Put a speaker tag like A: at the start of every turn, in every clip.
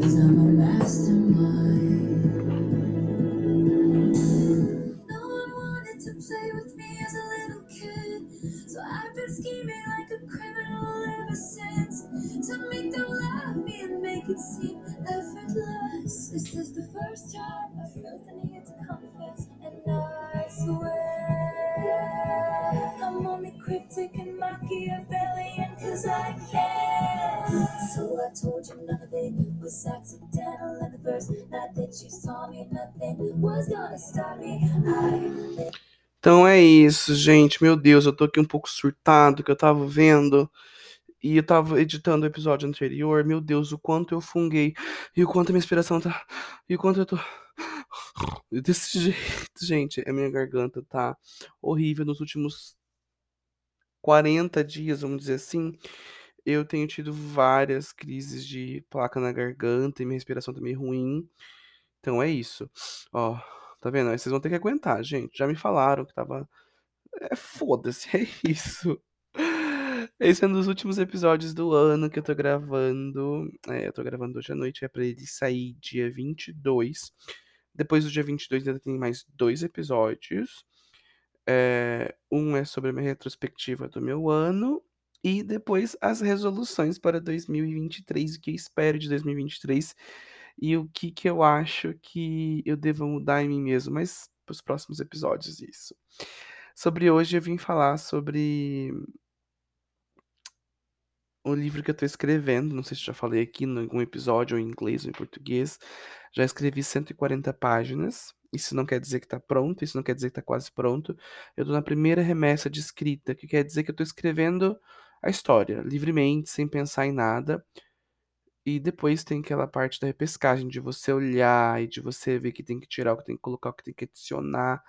A: Cause I'm a mastermind.
B: Então é isso, gente. Meu Deus, eu tô aqui um pouco surtado, que eu tava vendo e eu tava editando o episódio anterior. Meu Deus, o quanto eu funguei e o quanto a minha inspiração tá. E o quanto eu tô. Desse jeito, gente. A minha garganta tá horrível nos últimos 40 dias, vamos dizer assim. Eu tenho tido várias crises de placa na garganta e minha respiração tá meio ruim. Então é isso. Ó, tá vendo? Aí vocês vão ter que aguentar, gente. Já me falaram que tava. É foda-se, é isso. Esse é um dos últimos episódios do ano que eu tô gravando. É, eu tô gravando hoje à noite, é pra ele sair dia 22. Depois do dia 22 ainda tem mais dois episódios. É, um é sobre a minha retrospectiva do meu ano. E depois as resoluções para 2023, o que eu espero de 2023 e o que, que eu acho que eu devo mudar em mim mesmo. Mas para os próximos episódios, isso. Sobre hoje, eu vim falar sobre o livro que eu tô escrevendo. Não sei se já falei aqui em algum episódio, ou em inglês ou em português. Já escrevi 140 páginas. Isso não quer dizer que tá pronto, isso não quer dizer que tá quase pronto. Eu tô na primeira remessa de escrita, que quer dizer que eu tô escrevendo a história, livremente, sem pensar em nada. E depois tem aquela parte da repescagem, de você olhar e de você ver que tem que tirar, o que tem que colocar, o que tem que adicionar,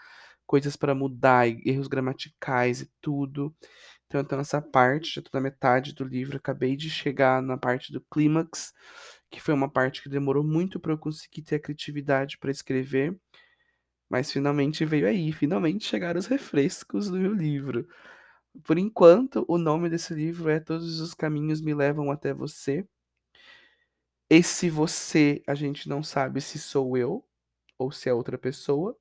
B: coisas para mudar, erros gramaticais e tudo. Então eu tô nessa parte, já tô na metade do livro, acabei de chegar na parte do clímax, que foi uma parte que demorou muito para eu conseguir ter a criatividade para escrever. Mas finalmente veio aí, finalmente chegaram os refrescos do meu livro. Por enquanto, o nome desse livro é Todos os Caminhos Me Levam Até Você. Esse você, a gente não sabe se sou eu ou se é outra pessoa.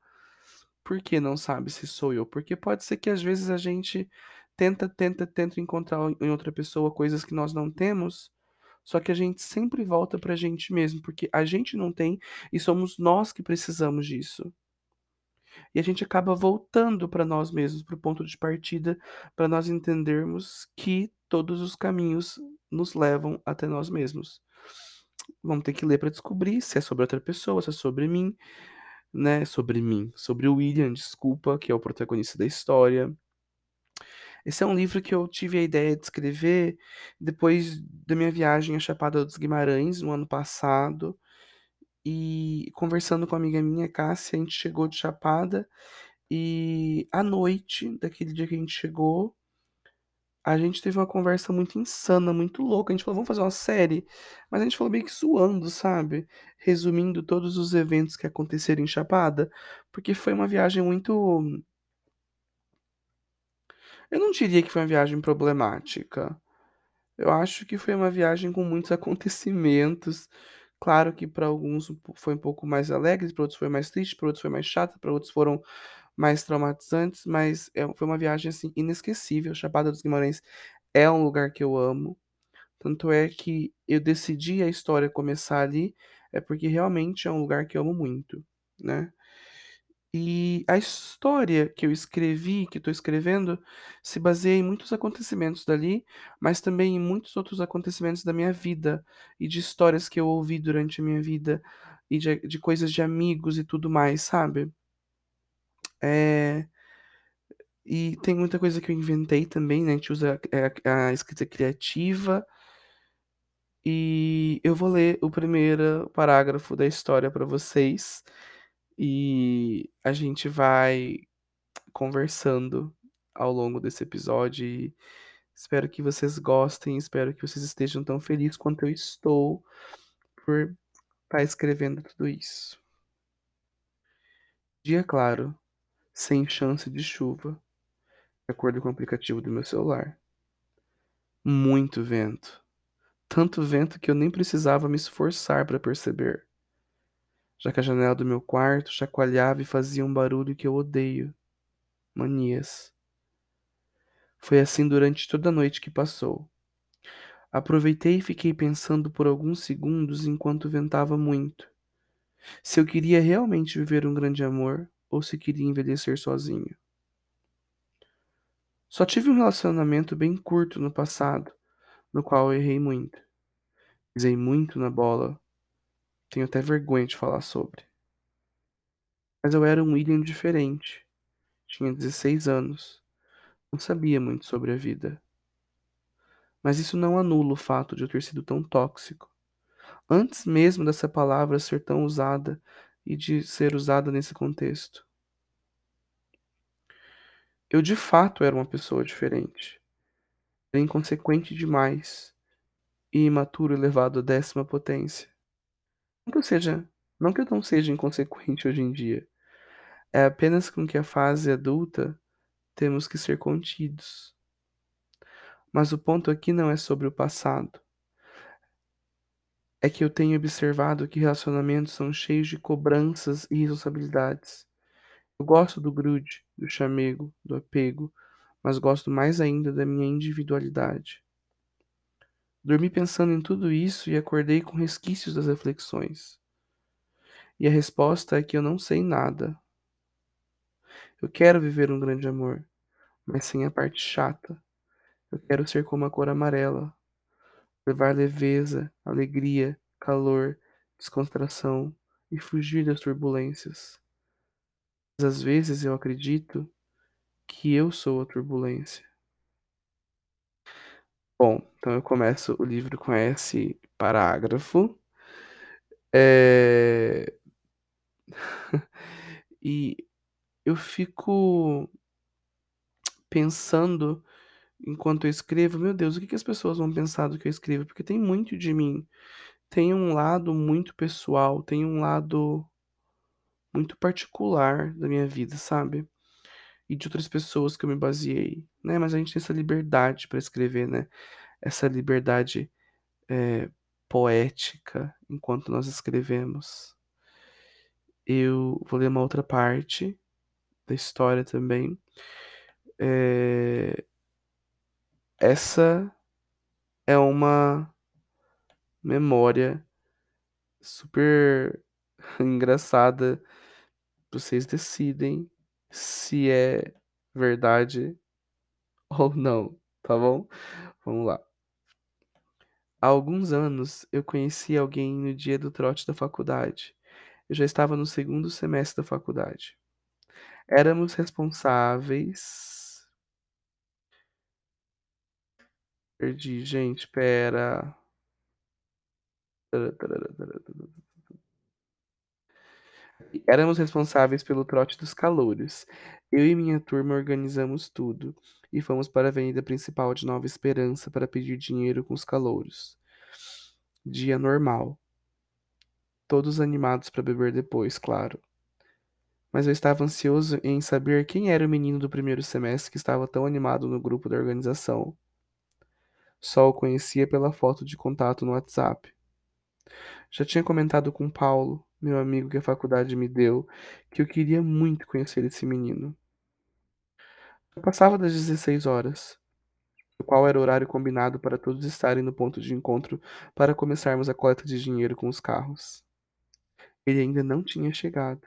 B: Por que não sabe se sou eu? Porque pode ser que às vezes a gente tenta, tenta, tenta encontrar em outra pessoa coisas que nós não temos, só que a gente sempre volta pra gente mesmo, porque a gente não tem e somos nós que precisamos disso. E a gente acaba voltando para nós mesmos, para o ponto de partida, para nós entendermos que todos os caminhos nos levam até nós mesmos. Vamos ter que ler para descobrir se é sobre outra pessoa, se é sobre mim, né? Sobre mim, sobre o William, desculpa, que é o protagonista da história. Esse é um livro que eu tive a ideia de escrever depois da minha viagem à Chapada dos Guimarães, no ano passado. E conversando com uma amiga minha, Cássia, a gente chegou de Chapada e à noite daquele dia que a gente chegou, a gente teve uma conversa muito insana, muito louca. A gente falou, vamos fazer uma série, mas a gente falou meio que suando, sabe? Resumindo todos os eventos que aconteceram em Chapada, porque foi uma viagem muito. Eu não diria que foi uma viagem problemática. Eu acho que foi uma viagem com muitos acontecimentos. Claro que para alguns foi um pouco mais alegre, para outros foi mais triste, para outros foi mais chato, para outros foram mais traumatizantes, mas é- foi uma viagem assim inesquecível. Chapada dos Guimarães é um lugar que eu amo. Tanto é que eu decidi a história começar ali, é porque realmente é um lugar que eu amo muito, né? E a história que eu escrevi, que estou escrevendo, se baseia em muitos acontecimentos dali, mas também em muitos outros acontecimentos da minha vida e de histórias que eu ouvi durante a minha vida e de, de coisas de amigos e tudo mais, sabe? É, e tem muita coisa que eu inventei também, né? A gente usa a, a escrita criativa. E eu vou ler o primeiro parágrafo da história para vocês e a gente vai conversando ao longo desse episódio. E espero que vocês gostem, espero que vocês estejam tão felizes quanto eu estou por estar escrevendo tudo isso. Dia claro, sem chance de chuva, de acordo com o aplicativo do meu celular. Muito vento, Tanto vento que eu nem precisava me esforçar para perceber, já que a janela do meu quarto chacoalhava e fazia um barulho que eu odeio. Manias. Foi assim durante toda a noite que passou. Aproveitei e fiquei pensando por alguns segundos enquanto ventava muito. Se eu queria realmente viver um grande amor ou se queria envelhecer sozinho. Só tive um relacionamento bem curto no passado, no qual errei muito. Pisei muito na bola. Tenho até vergonha de falar sobre. Mas eu era um William diferente. Tinha 16 anos. Não sabia muito sobre a vida. Mas isso não anula o fato de eu ter sido tão tóxico. Antes mesmo dessa palavra ser tão usada e de ser usada nesse contexto. Eu de fato era uma pessoa diferente. Era inconsequente demais e imaturo elevado à décima potência. Não que eu seja, não que eu não seja inconsequente hoje em dia. É apenas com que a fase adulta temos que ser contidos. Mas o ponto aqui não é sobre o passado. É que eu tenho observado que relacionamentos são cheios de cobranças e responsabilidades. Eu gosto do grude, do chamego, do apego, mas gosto mais ainda da minha individualidade. Dormi pensando em tudo isso e acordei com resquícios das reflexões. E a resposta é que eu não sei nada. Eu quero viver um grande amor, mas sem a parte chata. Eu quero ser como a cor amarela, levar leveza, alegria, calor, descontração e fugir das turbulências. Mas às vezes eu acredito que eu sou a turbulência. Bom, então eu começo o livro com esse parágrafo. É... e eu fico pensando enquanto eu escrevo, meu Deus, o que, que as pessoas vão pensar do que eu escrevo? Porque tem muito de mim. Tem um lado muito pessoal, tem um lado muito particular da minha vida, sabe? E de outras pessoas que eu me baseei, né? Mas a gente tem essa liberdade para escrever, né? Essa liberdade é, poética enquanto nós escrevemos. Eu vou ler uma outra parte da história também. É, essa é uma memória super engraçada. Vocês decidem se é verdade ou não, tá bom? Vamos lá. Há alguns anos eu conheci alguém no dia do trote da faculdade. Eu já estava no segundo semestre da faculdade. Éramos responsáveis. Perdi, gente, pera. Éramos responsáveis pelo trote dos calouros. Eu e minha turma organizamos tudo e fomos para a avenida principal de Nova Esperança para pedir dinheiro com os calouros. Dia normal. Todos animados para beber depois, claro. Mas eu estava ansioso em saber quem era o menino do primeiro semestre que estava tão animado no grupo da organização. Só o conhecia pela foto de contato no WhatsApp. Já tinha comentado com Paulo, meu amigo que a faculdade me deu, que eu queria muito conhecer esse menino. Eu passava das 16 horas, o qual era o horário combinado para todos estarem no ponto de encontro para começarmos a coleta de dinheiro com os carros. Ele ainda não tinha chegado.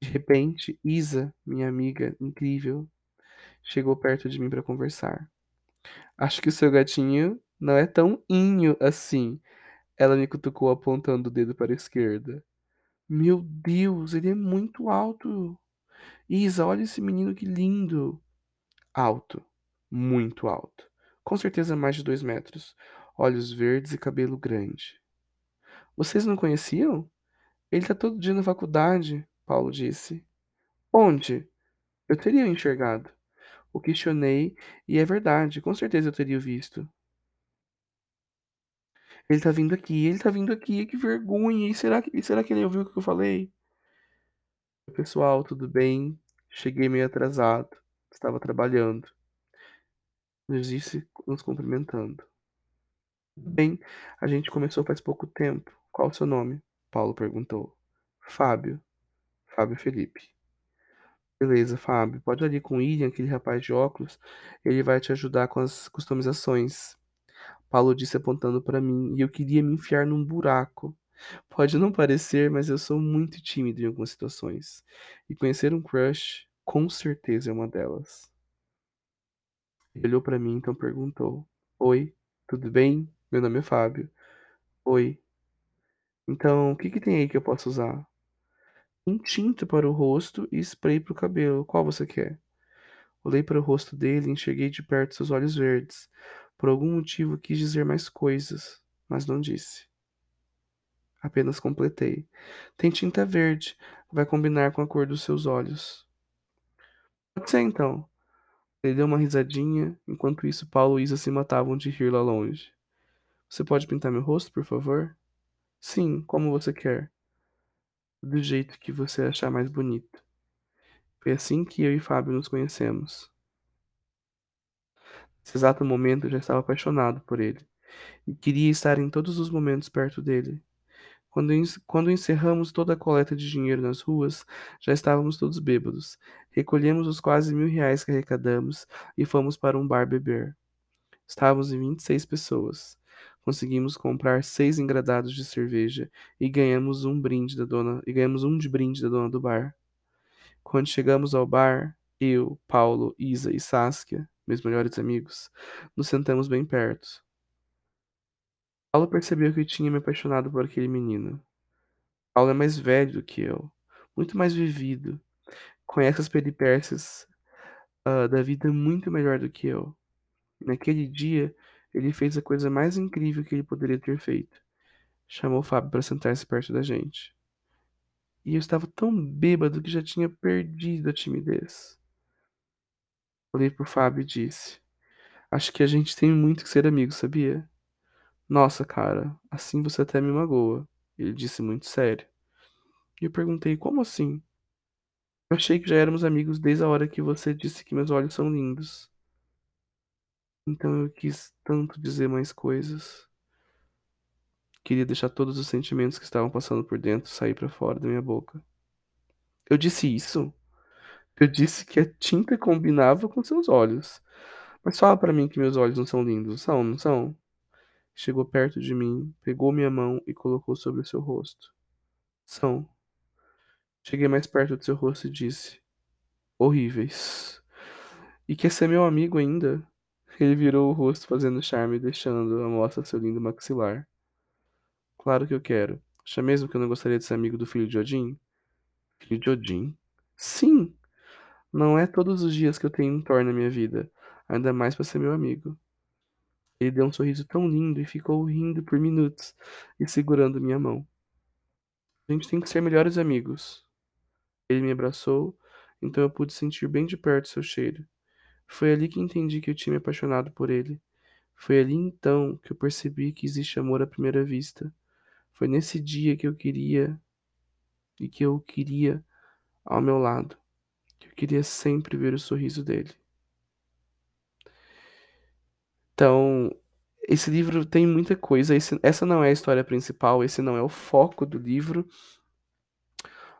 B: De repente, Isa, minha amiga incrível, chegou perto de mim para conversar. Acho que o seu gatinho não é tão inho assim. Ela me cutucou apontando o dedo para a esquerda. Meu Deus, ele é muito alto. Isa, olha esse menino que lindo. Alto, muito alto. Com certeza mais de dois metros. Olhos verdes e cabelo grande. Vocês não conheciam? Ele tá todo dia na faculdade, Paulo disse. Onde? Eu teria enxergado. O questionei e é verdade, com certeza eu teria visto. Ele tá vindo aqui, ele tá vindo aqui, que vergonha. E será que, será que ele ouviu o que eu falei? Pessoal, tudo bem? Cheguei meio atrasado. Estava trabalhando. Nos disse nos cumprimentando. Bem, a gente começou faz pouco tempo. Qual o seu nome? Paulo perguntou. Fábio. Fábio Felipe. Beleza, Fábio. Pode ali com o William, aquele rapaz de óculos. Ele vai te ajudar com as customizações. Paulo disse apontando para mim, e eu queria me enfiar num buraco. Pode não parecer, mas eu sou muito tímido em algumas situações. E conhecer um crush, com certeza é uma delas. Ele olhou para mim, então perguntou: Oi, tudo bem? Meu nome é Fábio. Oi. Então, o que que tem aí que eu posso usar? Um tinta para o rosto e spray para o cabelo. Qual você quer? Olhei para o rosto dele e enxerguei de perto seus olhos verdes. Por algum motivo quis dizer mais coisas, mas não disse. Apenas completei. Tem tinta verde. Vai combinar com a cor dos seus olhos. Pode ser então. Ele deu uma risadinha, enquanto isso Paulo e Isa se matavam de rir lá longe. Você pode pintar meu rosto, por favor? Sim, como você quer. Do jeito que você achar mais bonito. Foi assim que eu e Fábio nos conhecemos. Nesse exato momento eu já estava apaixonado por ele e queria estar em todos os momentos perto dele. Quando, quando encerramos toda a coleta de dinheiro nas ruas, já estávamos todos bêbados. Recolhemos os quase mil reais que arrecadamos e fomos para um bar beber. Estávamos em 26 pessoas. Conseguimos comprar seis engradados de cerveja e ganhamos um brinde da dona e ganhamos um de brinde da dona do bar. Quando chegamos ao bar, eu, Paulo, Isa e Saskia, meus melhores amigos, nos sentamos bem perto. Paulo percebeu que eu tinha me apaixonado por aquele menino. Paulo é mais velho do que eu, muito mais vivido, conhece as peripécias uh, da vida muito melhor do que eu. Naquele dia, ele fez a coisa mais incrível que ele poderia ter feito. Chamou o Fábio para sentar-se perto da gente. E eu estava tão bêbado que já tinha perdido a timidez. Olhei pro Fábio e disse: Acho que a gente tem muito que ser amigos, sabia? Nossa, cara, assim você até me magoa. Ele disse muito sério. E eu perguntei: Como assim? Eu achei que já éramos amigos desde a hora que você disse que meus olhos são lindos. Então eu quis tanto dizer mais coisas. Queria deixar todos os sentimentos que estavam passando por dentro sair para fora da minha boca. Eu disse isso? Eu disse que a tinta combinava com seus olhos. Mas fala para mim que meus olhos não são lindos, são, não são? Chegou perto de mim, pegou minha mão e colocou sobre o seu rosto. São. Cheguei mais perto do seu rosto e disse: Horríveis. E quer ser meu amigo ainda? Ele virou o rosto fazendo charme, deixando a mostra seu lindo maxilar. Claro que eu quero. Acha mesmo que eu não gostaria de ser amigo do filho de Odin? Filho de Odin? Sim! Não é todos os dias que eu tenho um Thor na minha vida, ainda mais para ser meu amigo. Ele deu um sorriso tão lindo e ficou rindo por minutos e segurando minha mão. A gente tem que ser melhores amigos. Ele me abraçou, então eu pude sentir bem de perto seu cheiro. Foi ali que entendi que eu tinha me apaixonado por ele. Foi ali então que eu percebi que existe amor à primeira vista. Foi nesse dia que eu queria e que eu queria ao meu lado. Que eu queria sempre ver o sorriso dele. Então, esse livro tem muita coisa. Esse, essa não é a história principal, esse não é o foco do livro,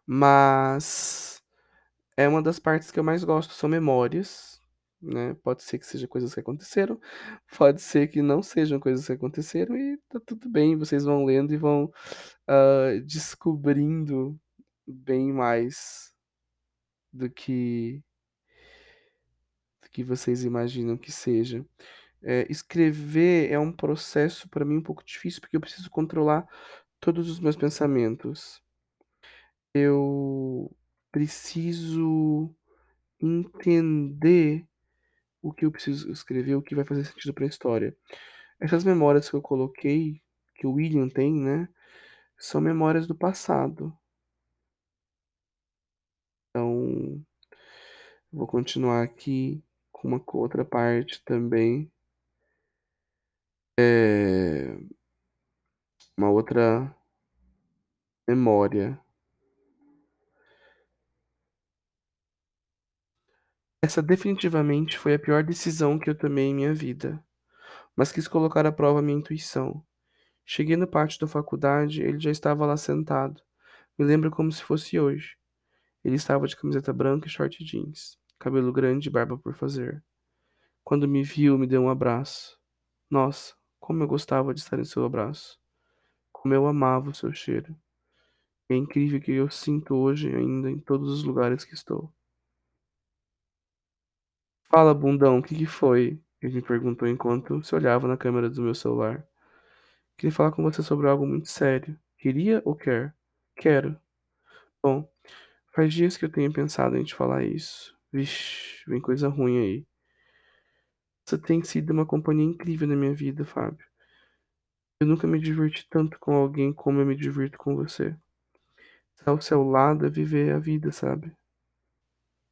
B: mas é uma das partes que eu mais gosto, são memórias, né? Pode ser que sejam coisas que aconteceram, pode ser que não sejam coisas que aconteceram, e tá tudo bem, vocês vão lendo e vão uh, descobrindo bem mais do que, do que vocês imaginam que seja. É, escrever é um processo para mim um pouco difícil, porque eu preciso controlar todos os meus pensamentos. Eu preciso entender o que eu preciso escrever, o que vai fazer sentido para a história. Essas memórias que eu coloquei, que o William tem, né, são memórias do passado. Então, vou continuar aqui com uma outra parte também. É... Uma outra memória. Essa definitivamente foi a pior decisão que eu tomei em minha vida. mas quis colocar à prova minha intuição. Cheguei no pátio da faculdade, ele já estava lá sentado. Me lembro como se fosse hoje. Ele estava de camiseta branca e short jeans, cabelo grande e barba por fazer. Quando me viu, me deu um abraço. Nossa, como eu gostava de estar em seu abraço. Como eu amava o seu cheiro. É incrível que eu sinto hoje ainda em todos os lugares que estou. Fala, bundão, o que que foi? Ele me perguntou enquanto se olhava na câmera do meu celular. Queria falar com você sobre algo muito sério. Queria ou quer? Quero. Bom, faz dias que eu tenho pensado em te falar isso. Vixe, vem coisa ruim aí. Você tem sido uma companhia incrível na minha vida, Fábio. Eu nunca me diverti tanto com alguém como eu me divirto com você. Estar ao seu lado é viver a vida, sabe?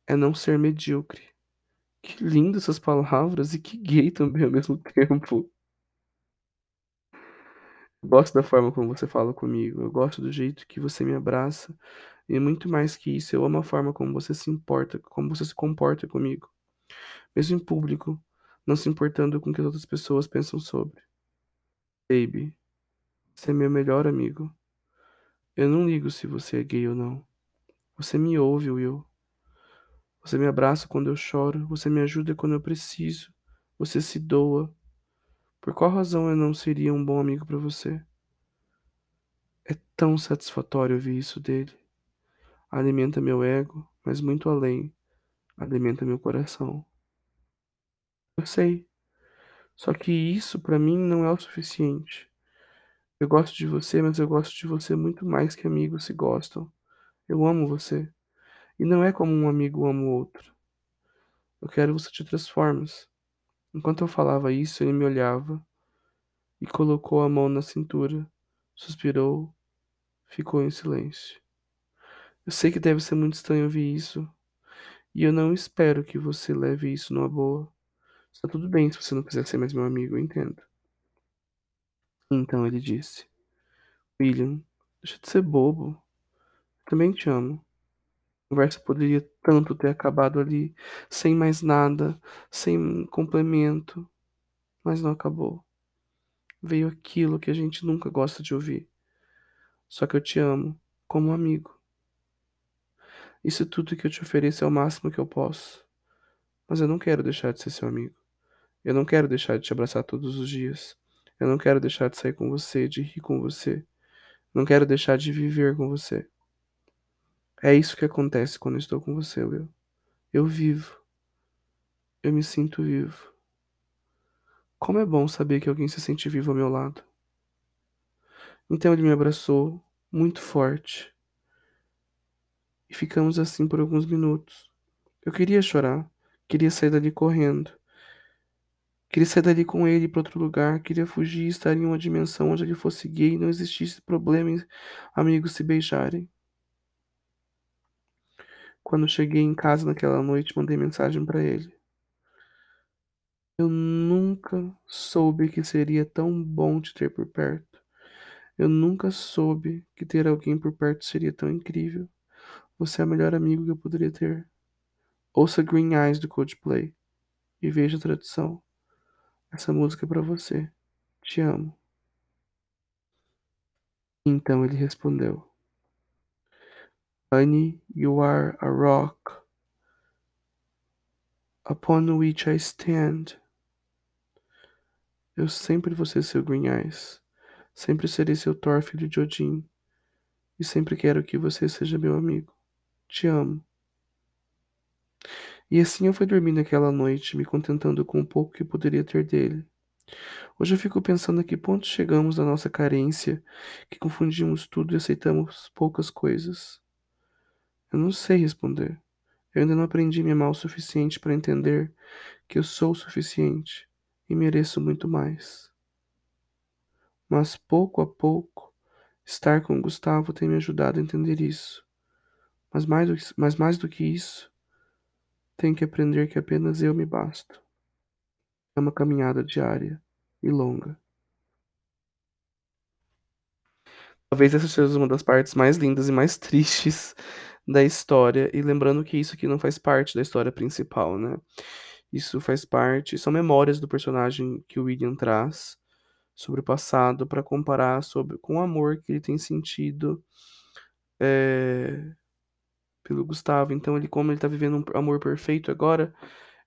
B: É não ser medíocre. Que lindo essas palavras e que gay também ao mesmo tempo. Gosto da forma como você fala comigo. Eu gosto do jeito que você me abraça. E muito mais que isso, eu amo a forma como você se importa, como você se comporta comigo. Mesmo em público, não se importando com o que as outras pessoas pensam sobre. Baby, você é meu melhor amigo. Eu não ligo se você é gay ou não. Você me ouve, Will. Você me abraça quando eu choro, você me ajuda quando eu preciso. Você se doa. Por qual razão eu não seria um bom amigo para você? É tão satisfatório ouvir isso dele. Alimenta meu ego, mas muito além, alimenta meu coração. Eu sei. Só que isso para mim não é o suficiente. Eu gosto de você, mas eu gosto de você muito mais que amigos se gostam. Eu amo você. E não é como um amigo ama o outro. Eu quero você te transformes. Enquanto eu falava isso, ele me olhava e colocou a mão na cintura, suspirou, ficou em silêncio. Eu sei que deve ser muito estranho ouvir isso, e eu não espero que você leve isso numa boa. Está tudo bem se você não quiser ser mais meu amigo, eu entendo. Então ele disse: William, deixa de ser bobo. Também te amo. Conversa poderia tanto ter acabado ali, sem mais nada, sem complemento, mas não acabou. Veio aquilo que a gente nunca gosta de ouvir. Só que eu te amo, como amigo. Isso tudo que eu te ofereço é o máximo que eu posso. Mas eu não quero deixar de ser seu amigo. Eu não quero deixar de te abraçar todos os dias. Eu não quero deixar de sair com você, de rir com você. Não quero deixar de viver com você. É isso que acontece quando estou com você, Will. Eu vivo. Eu me sinto vivo. Como é bom saber que alguém se sente vivo ao meu lado. Então ele me abraçou muito forte. E ficamos assim por alguns minutos. Eu queria chorar, queria sair dali correndo. Queria sair dali com ele para outro lugar, queria fugir e estar em uma dimensão onde ele fosse gay e não existisse problema em amigos se beijarem. Quando cheguei em casa naquela noite, mandei mensagem para ele. Eu nunca soube que seria tão bom te ter por perto. Eu nunca soube que ter alguém por perto seria tão incrível. Você é o melhor amigo que eu poderia ter. Ouça Green Eyes do Coldplay e veja a tradução. Essa música é para você. Te amo. Então ele respondeu: Honey, you are a rock upon which I stand. Eu sempre vou ser seu Eyes. Sempre serei seu Thor, filho de Odin. E sempre quero que você seja meu amigo. Te amo. E assim eu fui dormir naquela noite, me contentando com o pouco que poderia ter dele. Hoje eu fico pensando a que ponto chegamos na nossa carência, que confundimos tudo e aceitamos poucas coisas. Eu não sei responder. Eu ainda não aprendi me amar o suficiente para entender que eu sou o suficiente e mereço muito mais. Mas pouco a pouco, estar com Gustavo tem me ajudado a entender isso. Mas mais do que, mas mais do que isso, tenho que aprender que apenas eu me basto. É uma caminhada diária e longa. Talvez essa seja uma das partes mais lindas e mais tristes da história, e lembrando que isso aqui não faz parte da história principal, né? Isso faz parte, são memórias do personagem que o William traz sobre o passado para comparar sobre com o amor que ele tem sentido é, pelo Gustavo. Então ele como ele tá vivendo um amor perfeito agora,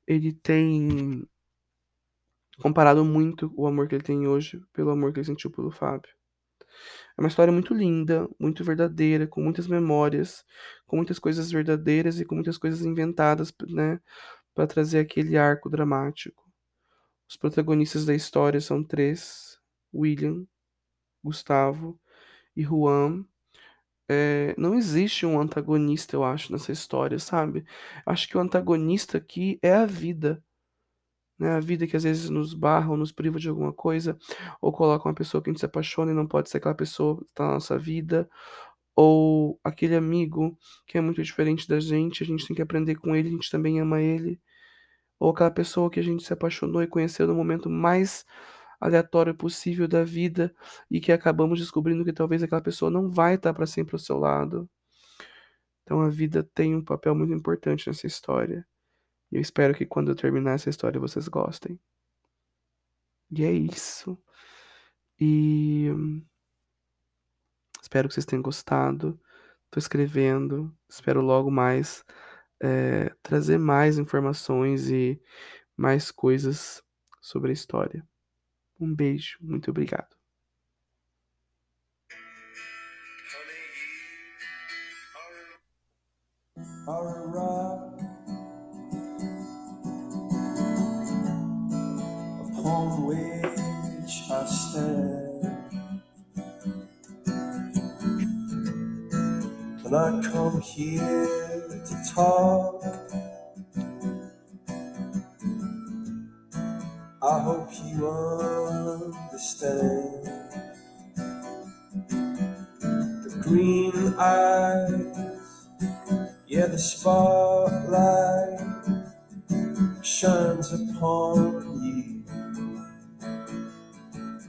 B: ele tem comparado muito o amor que ele tem hoje pelo amor que ele sentiu pelo Fábio. É uma história muito linda, muito verdadeira, com muitas memórias, com muitas coisas verdadeiras e com muitas coisas inventadas, né, para trazer aquele arco dramático. Os protagonistas da história são três: William, Gustavo e Juan. É, não existe um antagonista, eu acho, nessa história, sabe? Acho que o antagonista aqui é a vida né? A vida que às vezes nos barra ou nos priva de alguma coisa, ou coloca uma pessoa que a gente se apaixona e não pode ser aquela pessoa que tá na nossa vida, ou aquele amigo que é muito diferente da gente, a gente tem que aprender com ele, a gente também ama ele, ou aquela pessoa que a gente se apaixonou e conheceu no momento mais aleatório possível da vida e que acabamos descobrindo que talvez aquela pessoa não vai estar para sempre ao seu lado. Então a vida tem um papel muito importante nessa história. Eu espero que quando eu terminar essa história vocês gostem. E é isso. E espero que vocês tenham gostado. Tô escrevendo. Espero logo mais é, trazer mais informações e mais coisas sobre a história. Um beijo, muito obrigado.
C: Which I stand. And I come here to talk.